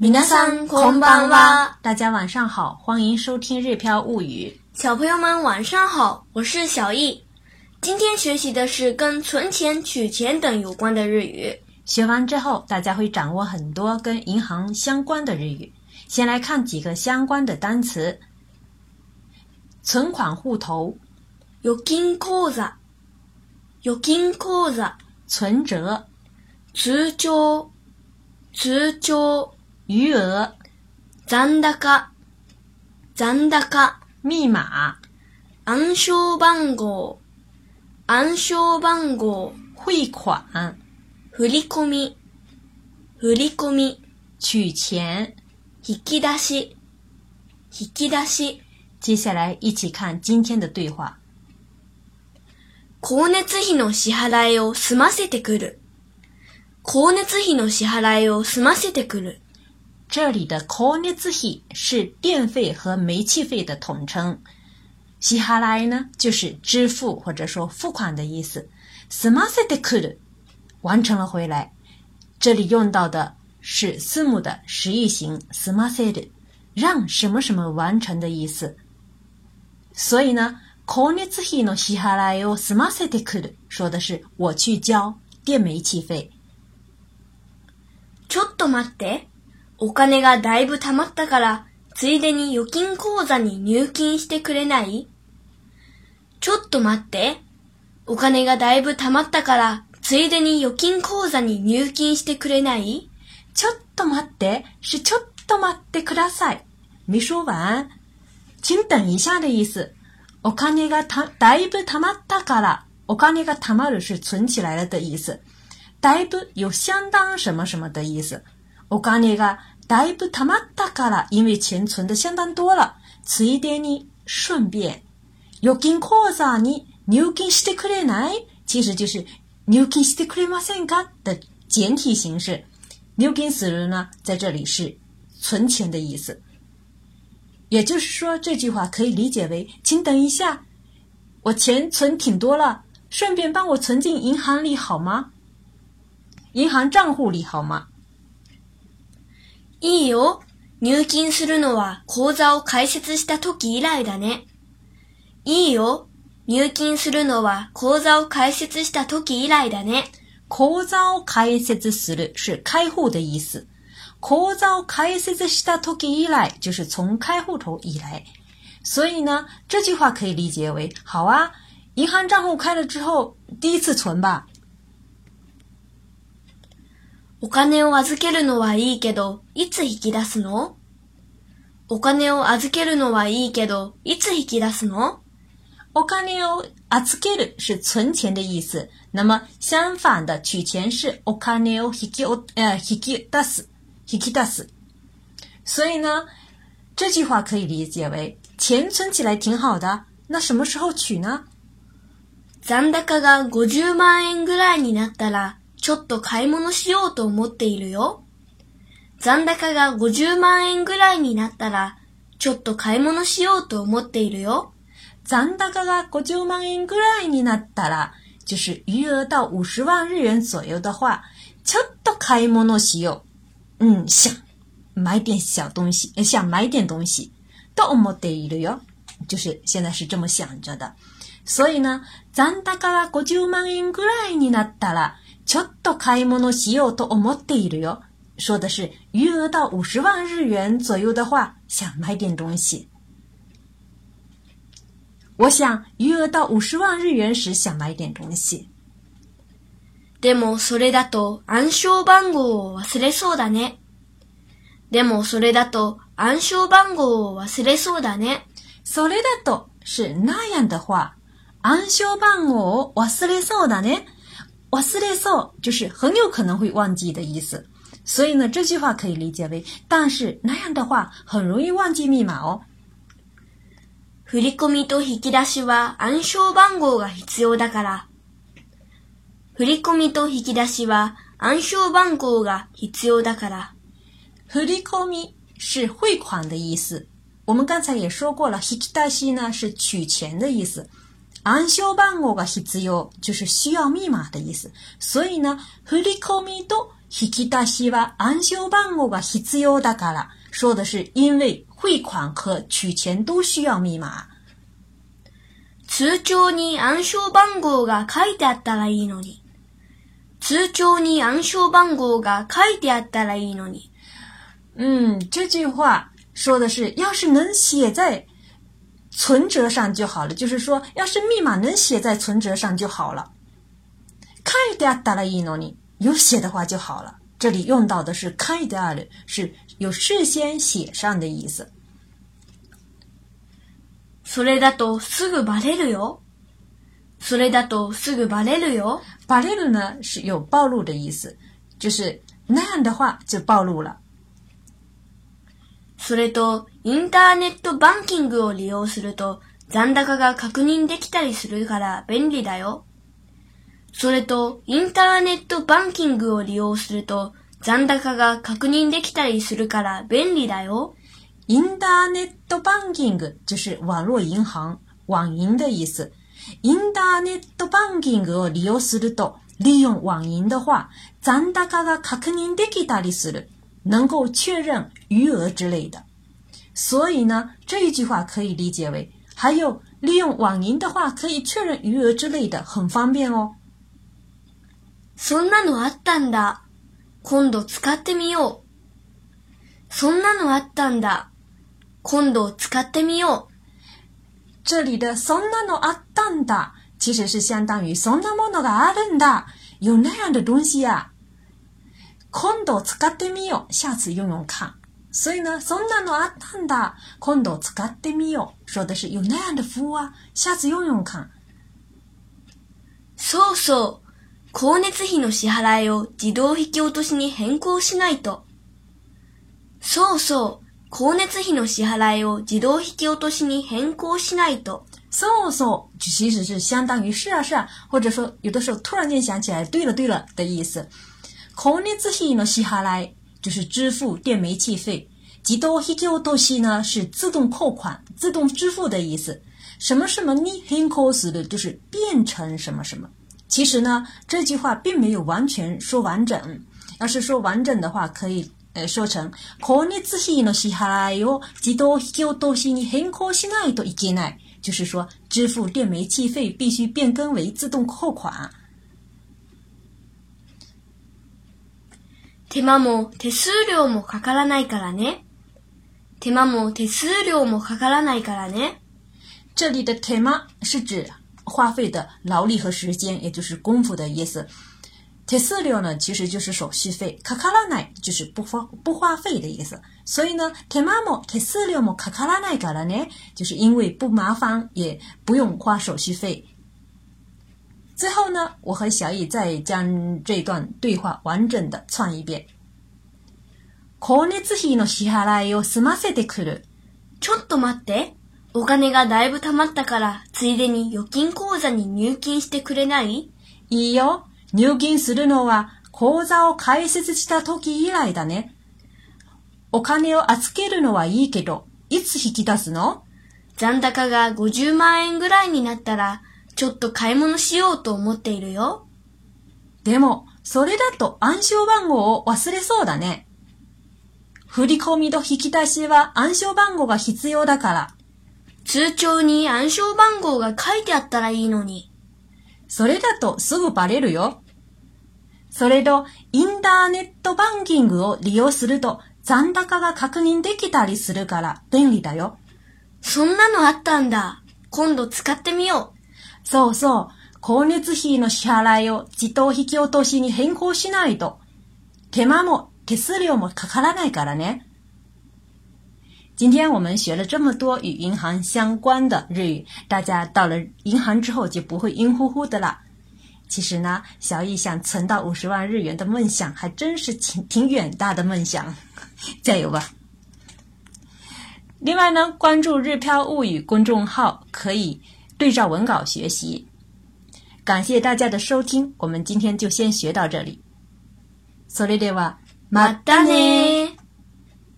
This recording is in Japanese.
皆さんこんばんは。大家晚上好，欢迎收听《日飘物语》。小朋友们晚上好，我是小易。今天学习的是跟存钱、取钱等有关的日语。学完之后，大家会掌握很多跟银行相关的日语。先来看几个相关的单词：存款户头、預金口座、預金口座、存折、通帳、通帳、 余额、残高、残高、密码、暗証番号、暗証番号、汇款、振り込み、振り込み、取钱。引き出し、引き出し。接下来一起看今天的对话。光熱費の支払いを済ませてくる。光熱費の支払いを済ませてくる。这里的光熱費是电费和煤气费的统称。支払い呢，就是支付或者说付款的意思。済ませてくる，完成了回来。这里用到的是字母的实义型済ませる，让什么什么完成的意思。所以呢，光熱費の支払いを済ませてくる，说的是我去交电煤气费。ちょっと待って。 お金がだいぶ貯まったから、ついでに預金口座に入金してくれない？ちょっと待って。お金がだいぶ貯まったから、ついでに預金口座に入金してくれない？ちょっと待って，是ちょっと待ってください。没说完，请等一下的意思。お金がただいぶ貯まったから，お金が貯まる是存起来了的意思。だいぶ有相当什么什么的意思。お金がだいぶ貯まったから，因为钱存的相当多了。ついでに顺便，預金口座に入金してくれない？其实就是入金してくれませんか的简体形式。入金する呢，在这里是存钱的意思。也就是说，这句话可以理解为：请等一下，我钱存挺多了，顺便帮我存进银行里好吗？银行账户里好吗？ いいよ。入金するのは口座を開設した時以来だね。いいよ。入金するのは口座を開設した時以来だね。口座を開設する是开户的意思。口座を開設した時以来就是从开户头以来。所以呢，这句话可以理解为：好啊，银行账户开了之后，第一次存吧。お金を預けるのはいいけど、いつ引き出すの？お金を預けるのはいいけど、いつ引き出すの？お金を預ける是存钱的意思，那么相反的取钱是お金を引きお呃引き出す引き出す。所以呢，这句话可以理解为钱存起来挺好的，那什么时候取呢？残高が50万円ぐらいになったら、ちょっと買い物しようと思っているよ。残高が50万円ぐらいになったら、ちょっと買い物しようと思っているよ。残高が50万円ぐらいになったら，就是余额到五十万日元左右的话，ちょっと買い物しよう。嗯，想买点小东西，想买点东西。と思っているよ，就是现在是这么想着的。所以呢，残高が50万円ぐらいになったら、ちょっと買い物しようと思っているよ。说的是余额到五十万日元左右的话，想买点东西。我想余额到五十万日元时想买点东西。でもそれだと暗証番号を忘れそうだね。でもそれだと暗証番号を忘れそうだね。それだと是那样的话，暗証番号を忘れそうだね。忘れそう就是很有可能会忘记的意思。所以呢，这句话可以理解为，但是那样的话很容易忘记密码哦。振り込みと引き出しは暗証番号が必要だから。振り込みと引き出しは暗証番号が必要だから。振り込み是汇款的意思。我们刚才也说过了，引き出し呢是取钱的意思。 暗証番号が必要就是需要密码的意思。所以呢，振り込みと 引き出しは暗証番号が必要だから。说的是因为汇款和取钱都需要密码。通帳に暗証番号が書いてあったらいいのに。通帳に暗証番号が書いてあったらいいのに。嗯，这句话说的是，要是能写在 存折上就好了。就是说，要是密码能写在存折上就好了。書いてあったらいいのに，有写的话就好了。这里用到的是書いてある，是有事先写上的意思。それだとすぐバレるよ。それだとすぐバレるよ。バレる呢是有暴露的意思，就是那样的话就暴露了。それと、 インターネットバンキングを利用すると残高が確認できたりするから便利だよ。それと、インターネットバンキングを利用すると残高が確認できたりするから便利だよ。インターネットバンキング就是网络银行、网银的意思。インターネットバンキングを利用すると、利用网银的话，残高が確認できたりする，能够确认余额之类的。所以呢，这一句话可以理解为，还有利用网银的话，可以确认余额之类的，很方便哦。そんなのあったんだ。今度使ってみよう。そんなのあったんだ。今度使ってみよう。这里的そんなのあったんだ，其实是相当于そんなものがあるんだ，有那样的东西呀、今度使ってみよう，下次用用看。 所以呢，そんなのあったんだ，今度使ってみよう，说的是有那样的服务啊，下次用用看。そうそう。光熱費の支払いを自動引き落としに変更しないと。そうそう。光熱費の支払いを自動引き落としに変更しないと。そうそう，其实是相当于是啊是啊，或者说有的时候突然间想起来，对了对了的意思。光熱費の支払い就是支付电煤气费，自動引き落とし呢是自动扣款、自动支付的意思。什么什么に変更する就是变成什么什么。其实呢，这句话并没有完全说完整。要是说完整的话，可以呃说成光熱費の支払いを自動引き落としに変更しないといけない。就是说，支付电煤气费必须变更为自动扣款。 手間も手数料もかからないからね。手間も手数料もかからないからね。这里的手間是指花费的劳力和时间，也就是功夫的意思。手数料呢，其实就是手续费，かからない就是不花不花费的意思。所以呢，手間も手数料もかからないからね，就是因为不麻烦，也不用花手续费。最后呢，我和小易再将这段对话完整的串一遍。光熱費の支払いを済ませてくる。ちょっと待って。お金がだいぶ貯まったから、ついでに預金口座に入金してくれない？いいよ。入金するのは口座を開設した時以来だね。お金を預けるのはいいけど、いつ引き出すの？残高が50万円ぐらいになったら、ちょっと買い物しようと思っているよ。でも、それだと暗証番号を忘れそうだね。振り込みと引き出しは暗証番号が必要だから。通帳に暗証番号が書いてあったらいいのに。それだとすぐバレるよ。それと、インターネットバンキングを利用すると残高が確認できたりするから便利だよ。そんなのあったんだ。今度使ってみよう。そうそう。光熱費の支払いを自動引き落としに変更しないと。手間も手数料もかからないからね。今天我们学了这么多与银行相关的日语，大家到了银行之后就不会晕乎乎的啦。其实呢，小易想存到五十万日元的梦想还真是挺挺远大的梦想，加油吧！另外呢，关注“日飘物语”公众号可以 对照文稿学习。感谢大家的收听，我们今天就先学到这里。それでは、またね